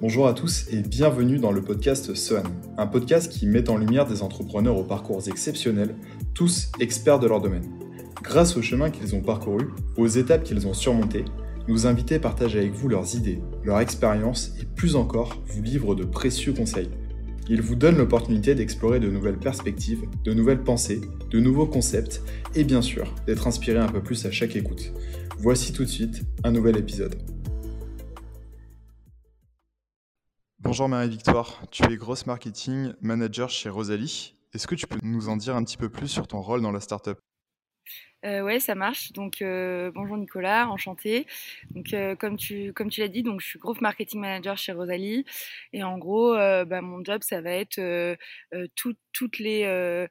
Bonjour à tous et bienvenue dans le podcast SEAN, un podcast qui met en lumière des entrepreneurs aux parcours exceptionnels, tous experts de leur domaine. Grâce au chemin qu'ils ont parcouru, aux étapes qu'ils ont surmontées, nos invités partagent avec vous leurs idées, leurs expériences et plus encore vous livrent de précieux conseils. Ils vous donnent l'opportunité d'explorer de nouvelles perspectives, de nouvelles pensées, de nouveaux concepts et bien sûr d'être inspiré un peu plus à chaque écoute. Voici tout de suite un nouvel épisode. Bonjour Marie-Victoire, tu es grosse marketing manager chez Rosalie. Est-ce que tu peux nous en dire un petit peu plus sur ton rôle dans la startup? Euh, ouais, ça marche. Donc euh, bonjour Nicolas, enchanté. Donc euh, comme tu comme tu l'as dit, donc je suis growth marketing manager chez Rosalie et en gros, euh, bah, mon job ça va être tout, toutes les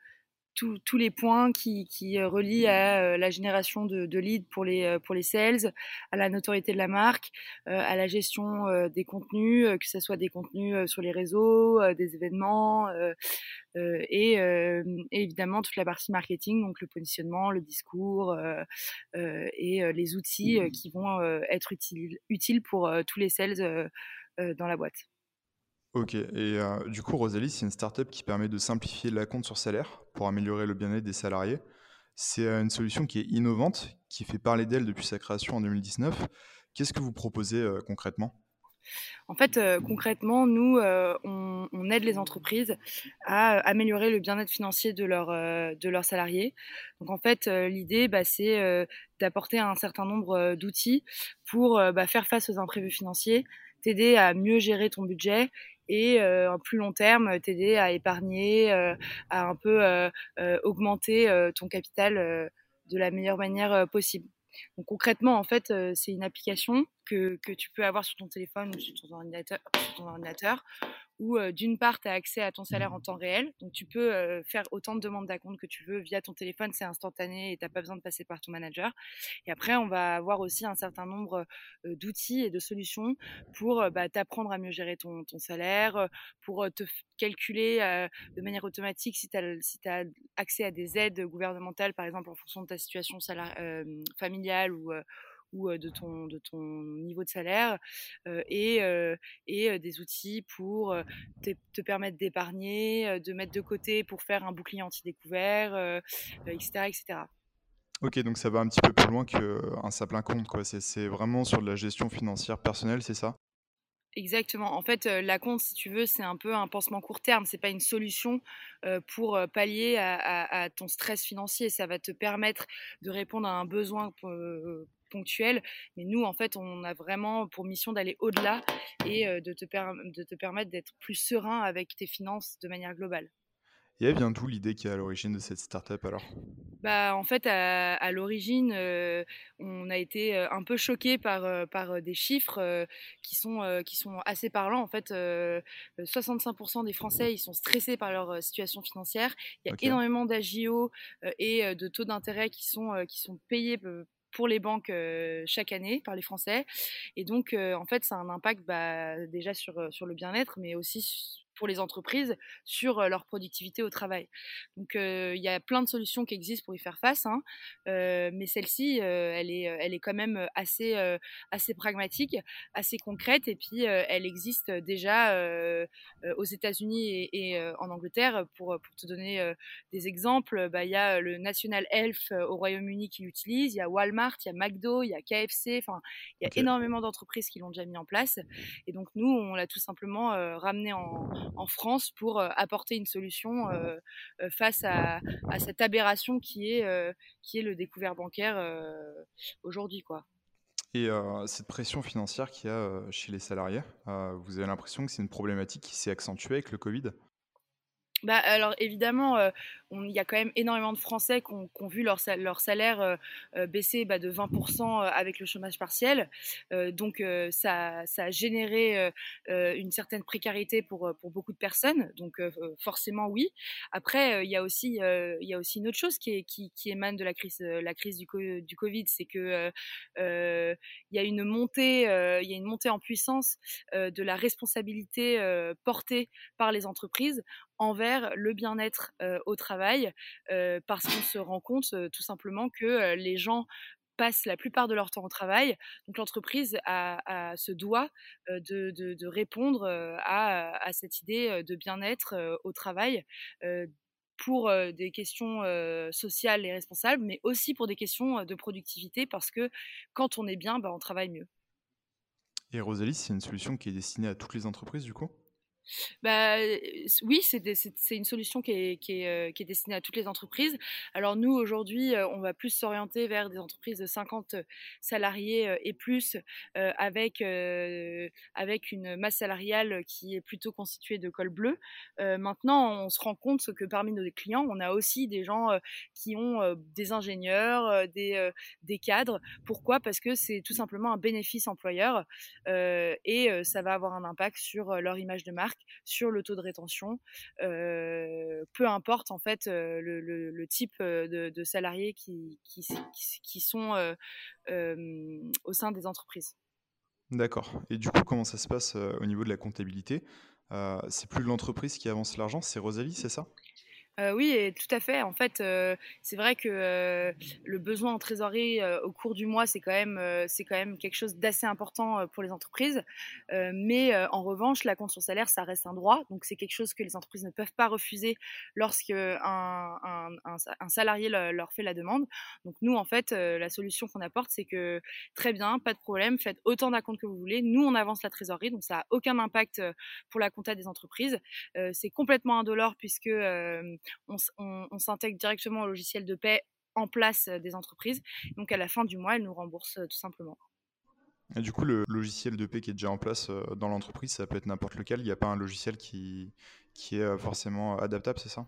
tous les points qui, qui euh, relient à euh, la génération de, de leads pour les, euh, pour les sales, à la notoriété de la marque, à la gestion des contenus, que ce soit des contenus sur les réseaux, des événements, et, et, évidemment toute la partie marketing, donc le positionnement, le discours et les outils qui vont être utiles, utiles pour tous les sales dans la boîte. Ok, et euh, du coup, Rosalie, c'est une startup qui permet de simplifier la compte sur salaire pour améliorer le bien-être des salariés. C'est euh, une solution qui est innovante, qui fait parler d'elle depuis sa création en 2019. Qu'est-ce que vous proposez euh, concrètement? En fait, concrètement, nous, on, aide les entreprises à améliorer le bien-être financier de, leur, de leurs salariés. Donc, en fait, l'idée, bah, c'est d'apporter un certain nombre d'outils pour bah, faire face aux imprévus financiers, t'aider à mieux gérer ton budget et euh, en plus long terme t'aider à épargner, euh, à un peu euh, augmenter ton capital de la meilleure manière possible. Donc concrètement, en fait, c'est une application que, tu peux avoir sur ton téléphone ou sur ton ordinateur, sur où d'une part, tu as accès à ton salaire en temps réel. Donc tu peux faire autant de demandes d'acompte que tu veux via ton téléphone, c'est instantané et tu pas besoin de passer par ton manager. Et après, on va avoir aussi un certain nombre d'outils et de solutions pour bah, t'apprendre à mieux gérer ton, ton salaire, pour te calculer de manière automatique si tu as, si as accès à des aides gouvernementales, par exemple en fonction de ta situation familiale ou ou de ton, de ton niveau de salaire et, et des outils pour te, te permettre d'épargner, de mettre de côté pour faire un bouclier anti-découvert, etc., etc. Ok, donc ça va un petit peu plus loin qu'un simple compte, quoi. C'est vraiment sur de la gestion financière personnelle, c'est ça? Exactement. En fait, la compte, si tu veux, c'est un peu un pansement court terme. C'est pas une solution pour pallier à, à, à, ton stress financier. Ça va te permettre de répondre à un besoin ponctuel. Mais nous, en fait, on a vraiment pour mission d'aller au-delà et de, te de te permettre d'être plus serein avec tes finances de manière globale. Et elle vient d'où l'idée qui est à l'origine de cette startup alors? Bah, En fait, à, à l'origine, euh, on a été un peu choqué par, par des chiffres euh, qui, sont, qui sont assez parlants. En fait, 65% des Français ils sont stressés par leur situation financière. Il y a okay. énormément d'AGO et de taux d'intérêt qui, sont qui sont payés pour les banques euh, chaque année par les Français. Et donc, euh, en fait, ça a un impact bah, déjà sur, sur le bien-être, mais aussi pour les entreprises sur leur productivité au travail. Donc il y a plein de solutions qui existent pour y faire face, hein, mais celle-ci, elle est, elle est quand même assez, assez pragmatique, assez concrète, et puis elle existe déjà aux États-Unis et, et en Angleterre. Pour, pour te donner des exemples, bah, il y a le National Health au Royaume-Uni qui l'utilise, il y a Walmart, il y a McDo, il y a KFC, enfin il y a okay. énormément d'entreprises qui l'ont déjà mis en place. Et donc nous, on l'a tout simplement ramené en, en France pour apporter une solution face à, à, cette aberration qui est, qui est le découvert bancaire aujourd'hui. quoi. Et euh, cette pression financière qu'il y a chez les salariés, euh, vous avez l'impression que c'est une problématique qui s'est accentuée avec le Covid? Bah, alors évidemment, euh, il y a quand même énormément de Français qui ont, vu leur, salaire euh, euh, baisser bah, de 20% avec le chômage partiel. Euh, donc ça, a généré une certaine précarité pour, beaucoup de personnes. Donc forcément oui. Après, il y a aussi une autre chose qui, émane de la crise du, Covid, c'est que il y a une montée en puissance de la responsabilité portée par les entreprises envers le bien-être euh, au travail, parce qu'on se rend compte tout simplement que les gens passent la plupart de leur temps au travail. Donc l'entreprise se doit de, répondre à, à, cette idée de bien-être au travail pour des questions sociales et responsables, mais aussi pour des questions de productivité, parce que quand on est bien, bah, on travaille mieux. Et Rosalie, c'est une solution qui est destinée à toutes les entreprises du coup? Bah, oui, c'est une solution qui est, euh, destinée à toutes les entreprises. Alors nous, aujourd'hui, euh, on va plus s'orienter vers des entreprises de 50 salariés euh, et plus, avec, une masse salariale qui est plutôt constituée de col bleu. maintenant, on se rend compte que parmi nos clients, on a aussi des gens qui ont des ingénieurs, des cadres. Pourquoi? Parce que c'est tout simplement un bénéfice employeur et ça va avoir un impact sur leur image de marque sur le taux de rétention, peu importe en fait le, type de, salariés qui, sont au sein des entreprises. D'accord. Et du coup, comment ça se passe au niveau de la comptabilité? C'est plus l'entreprise qui avance l'argent, c'est Rosalie, c'est ça? Euh, oui, et tout à fait. En fait, euh, c'est vrai que euh, le besoin en trésorerie au cours du mois, c'est quand même, c'est quand même quelque chose d'assez important pour les entreprises. mais en revanche, la compte sur salaire, ça reste un droit. Donc, c'est quelque chose que les entreprises ne peuvent pas refuser lorsque un, un, un, salarié leur fait la demande. Donc, nous, en fait, la solution qu'on apporte, c'est que très bien, pas de problème, faites autant d'acomptes que vous voulez. Nous, on avance la trésorerie, donc ça a aucun impact pour la compta des entreprises. c'est complètement indolore puisque on, s'intègre directement au logiciel de paie en place euh, des entreprises. Donc à la fin du mois, elles nous remboursent euh, tout simplement. Et du coup, le logiciel de paie qui est déjà en place euh, dans l'entreprise, ça peut être n'importe lequel. Il n'y a pas un logiciel qui est forcément adaptable, c'est ça?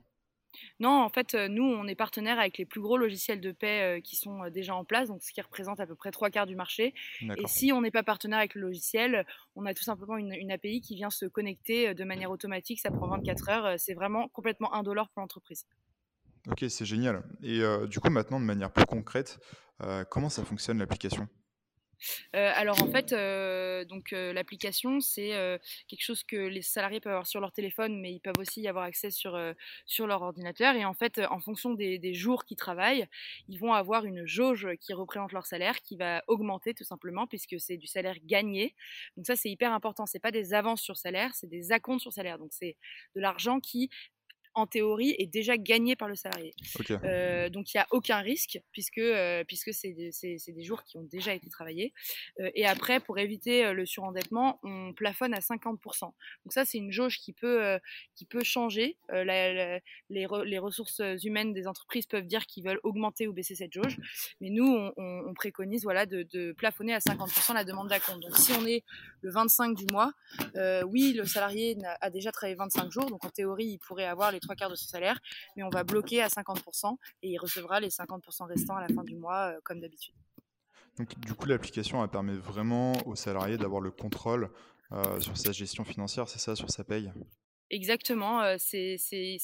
Non, en fait, nous, on est partenaire avec les plus gros logiciels de paie qui sont déjà en place, donc ce qui représente à peu près trois quarts du marché. Et si on n'est pas partenaire avec le logiciel, on a tout simplement une, API qui vient se connecter de manière automatique. Ça prend 24 heures. C'est vraiment complètement indolore pour l'entreprise. Ok, c'est génial. Et du coup, maintenant, de manière plus concrète, comment ça fonctionne l'application? Euh, alors en fait, euh, donc euh, l'application c'est quelque chose que les salariés peuvent avoir sur leur téléphone, mais ils peuvent aussi y avoir accès sur sur leur ordinateur. Et en fait, en fonction des, des jours qu'ils travaillent, ils vont avoir une jauge qui représente leur salaire, qui va augmenter tout simplement puisque c'est du salaire gagné. Donc ça c'est hyper important. C'est pas des avances sur salaire, c'est des acomptes sur salaire. Donc c'est de l'argent qui en théorie, est déjà gagné par le salarié. Euh, donc il n'y a aucun risque puisque, euh, puisque c'est des, jours qui ont déjà été travaillés. Euh, et après, pour éviter le surendettement, on plafonne à 50%. Donc ça, c'est une jauge qui peut, qui peut changer. les, les, ressources humaines des entreprises peuvent dire qu'ils veulent augmenter ou baisser cette jauge. Mais nous, on, préconise voilà, de, plafonner à 50% la demande d'acompte. Donc si on est le 25 du mois, oui, le salarié a déjà travaillé 25 jours. Donc en théorie, il pourrait avoir les trois quarts de son salaire, mais on va bloquer à 50% et il recevra les 50% restants à la fin du mois, euh, comme d'habitude. Donc, du coup, l'application permet vraiment aux salariés d'avoir le contrôle euh, sur sa gestion financière, c'est ça, sur sa paye? Exactement, euh, c'est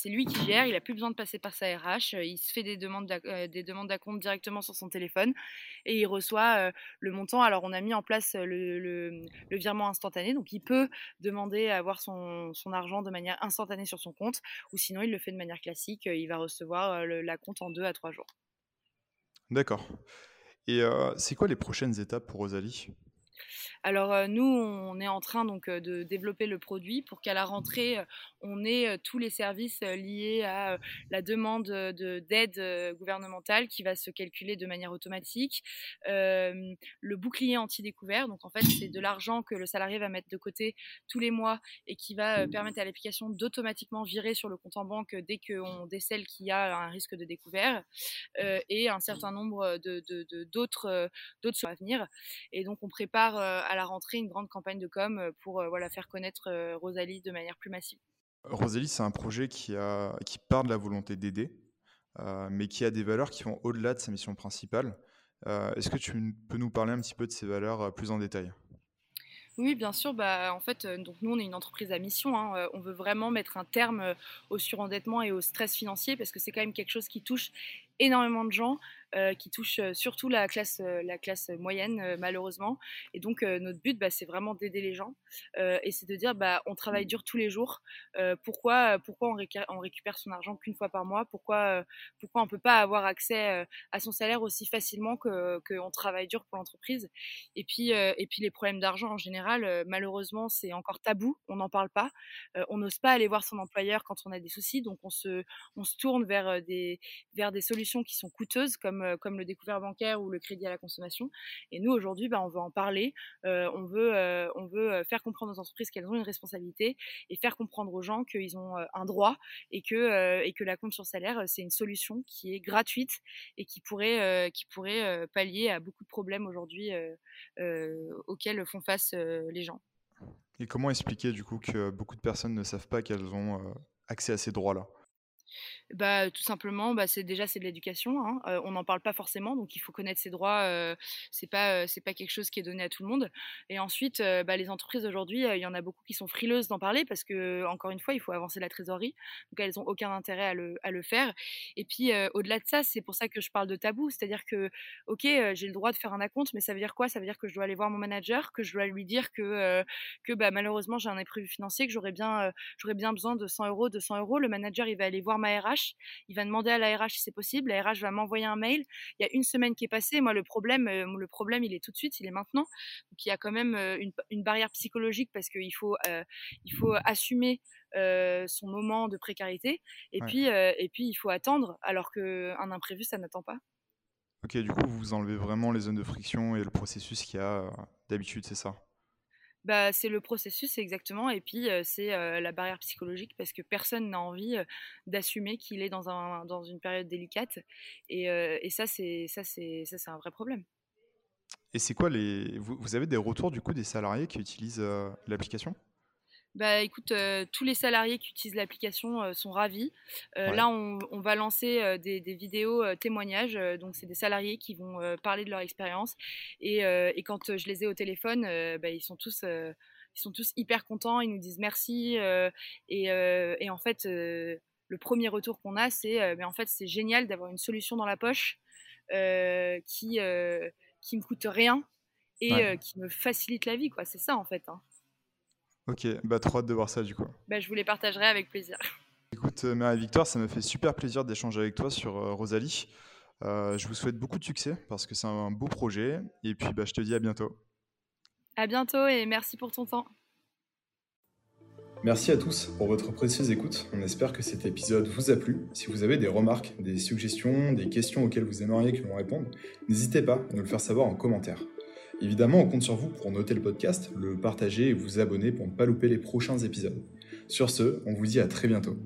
lui qui gère, il n'a plus besoin de passer par sa RH, euh, il se fait des demandes euh, des demandes d'acompte directement sur son téléphone et il reçoit le montant. Alors on a mis en place le, le, virement instantané, donc il peut demander à avoir son, argent de manière instantanée sur son compte ou sinon il le fait de manière classique, il va recevoir la compte en deux à trois jours. D'accord. Et c'est quoi les prochaines étapes pour Rosalie? Alors euh, nous, on est en train donc euh, de développer le produit pour qu'à la rentrée, euh, on ait tous les services liés à la demande d'aide gouvernementale qui va se calculer de manière automatique, le bouclier anti-découvert. Donc en fait, c'est de l'argent que le salarié va mettre de côté tous les mois et qui va permettre à l'application d'automatiquement virer sur le compte en banque dès qu'on décèle qu'il y a un risque de découvert et un certain nombre de d'autres d'autres à venir. Et donc on prépare à la rentrée une grande campagne de com euh, pour euh, voilà, faire connaître euh, Rosalie de manière plus massive. Rosalie, c'est un projet qui, a, qui part de la volonté d'aider, mais qui a des valeurs qui vont au-delà de sa mission principale. Est-ce que tu peux nous parler un petit peu de ces valeurs plus en détail? Oui, bien sûr. Bah, en fait, donc nous, on est une entreprise à mission. Hein. On veut vraiment mettre un terme au surendettement et au stress financier parce que c'est quand même quelque chose qui touche énormément de gens. Qui touche surtout la classe, la classe moyenne, malheureusement. Et donc, notre but, bah, c'est vraiment d'aider les gens. et c'est de dire, bah, on travaille dur tous les jours. pourquoi pourquoi on, récupère son argent qu'une fois par mois? Pourquoi, pourquoi on ne peut pas avoir accès à son salaire aussi facilement qu'on travaille dur pour l'entreprise? Et, puis et puis, les problèmes d'argent en général, malheureusement, c'est encore tabou. On n'en parle pas. on n'ose pas aller voir son employeur quand on a des soucis. Donc, on se, on se tourne vers des, vers des solutions qui sont coûteuses, comme, comme le découvert bancaire ou le crédit à la consommation. Et nous, aujourd'hui, bah, on veut en parler. on, veut, on veut faire comprendre aux entreprises qu'elles ont une responsabilité et faire comprendre aux gens qu'ils ont un droit et que, et que la compte sur salaire, c'est une solution qui est gratuite et qui pourrait, qui pourrait pallier à beaucoup de problèmes aujourd'hui auxquels font face les gens. Et comment expliquer du coup que beaucoup de personnes ne savent pas qu'elles ont accès à ces droits-là? Bah, tout simplement, bah, c'est déjà c'est de l'éducation. Hein. on n'en parle pas forcément, donc il faut connaître ses droits. C'est pas c'est pas quelque chose qui est donné à tout le monde. Et ensuite, bah, les entreprises aujourd'hui, il y en a beaucoup qui sont frileuses d'en parler parce que encore une fois, il faut avancer la trésorerie. Donc elles ont aucun intérêt à le, à le faire. Et puis au-delà de ça, c'est pour ça que je parle de tabou, c'est-à-dire que ok, j'ai le droit de faire un acompte, mais ça veut dire quoi? Ça veut dire que je dois aller voir mon manager, que je dois lui dire que que malheureusement j'ai un imprévu financier, que j'aurais bien j'aurais bien besoin de 100 euros, 200 euros. Le manager il va aller voir ma RH il va demander à la RH si c'est possible, la RH va m'envoyer un mail. Il y a une semaine qui est passée, moi le problème, euh, le problème il est tout de suite, il est maintenant. Donc il y a quand même euh, une, barrière psychologique parce qu'il faut, euh, il faut assumer son moment de précarité et puis et puis il faut attendre alors qu'un imprévu ça n'attend pas. Ok, du coup vous enlevez vraiment les zones de friction et le processus qu'il y a d'habitude, c'est ça? Bah, c'est le processus exactement et puis c'est la barrière psychologique parce que personne n'a envie d'assumer qu'il est dans, un, dans une période délicate et, et ça c'est ça c'est ça c'est un vrai problème. Et c'est quoi les vous, vous, avez des retours du coup des salariés qui utilisent l'application? Bah écoute, euh, tous les salariés qui utilisent l'application euh, sont ravis. Euh, là, on, va lancer des, vidéos témoignages. donc, c'est des salariés qui vont parler de leur expérience. Et, quand je les ai au téléphone, bah, ils sont tous ils sont tous hyper contents, ils nous disent merci. et, en fait, le premier retour qu'on a, c'est mais en fait, c'est génial d'avoir une solution dans la poche qui, qui me coûte rien et qui me facilite la vie. quoi. C'est ça, en fait. Hein. Ok, bah trop hâte de voir ça du coup. Bah, je vous les partagerai avec plaisir. Écoute, euh, Marie-Victoire, ça me fait super plaisir d'échanger avec toi sur euh, Rosalie. Euh, je vous souhaite beaucoup de succès parce que c'est un beau projet. Et puis, bah, je te dis à bientôt. À bientôt et merci pour ton temps. Merci à tous pour votre précieuse écoute. On espère que cet épisode vous a plu. Si vous avez des remarques, des suggestions, des questions auxquelles vous aimeriez que l'on réponde, n'hésitez pas à nous le faire savoir en commentaire. Évidemment, on compte sur vous pour noter le podcast, le partager et vous abonner pour ne pas louper les prochains épisodes. Sur ce, on vous dit à très bientôt.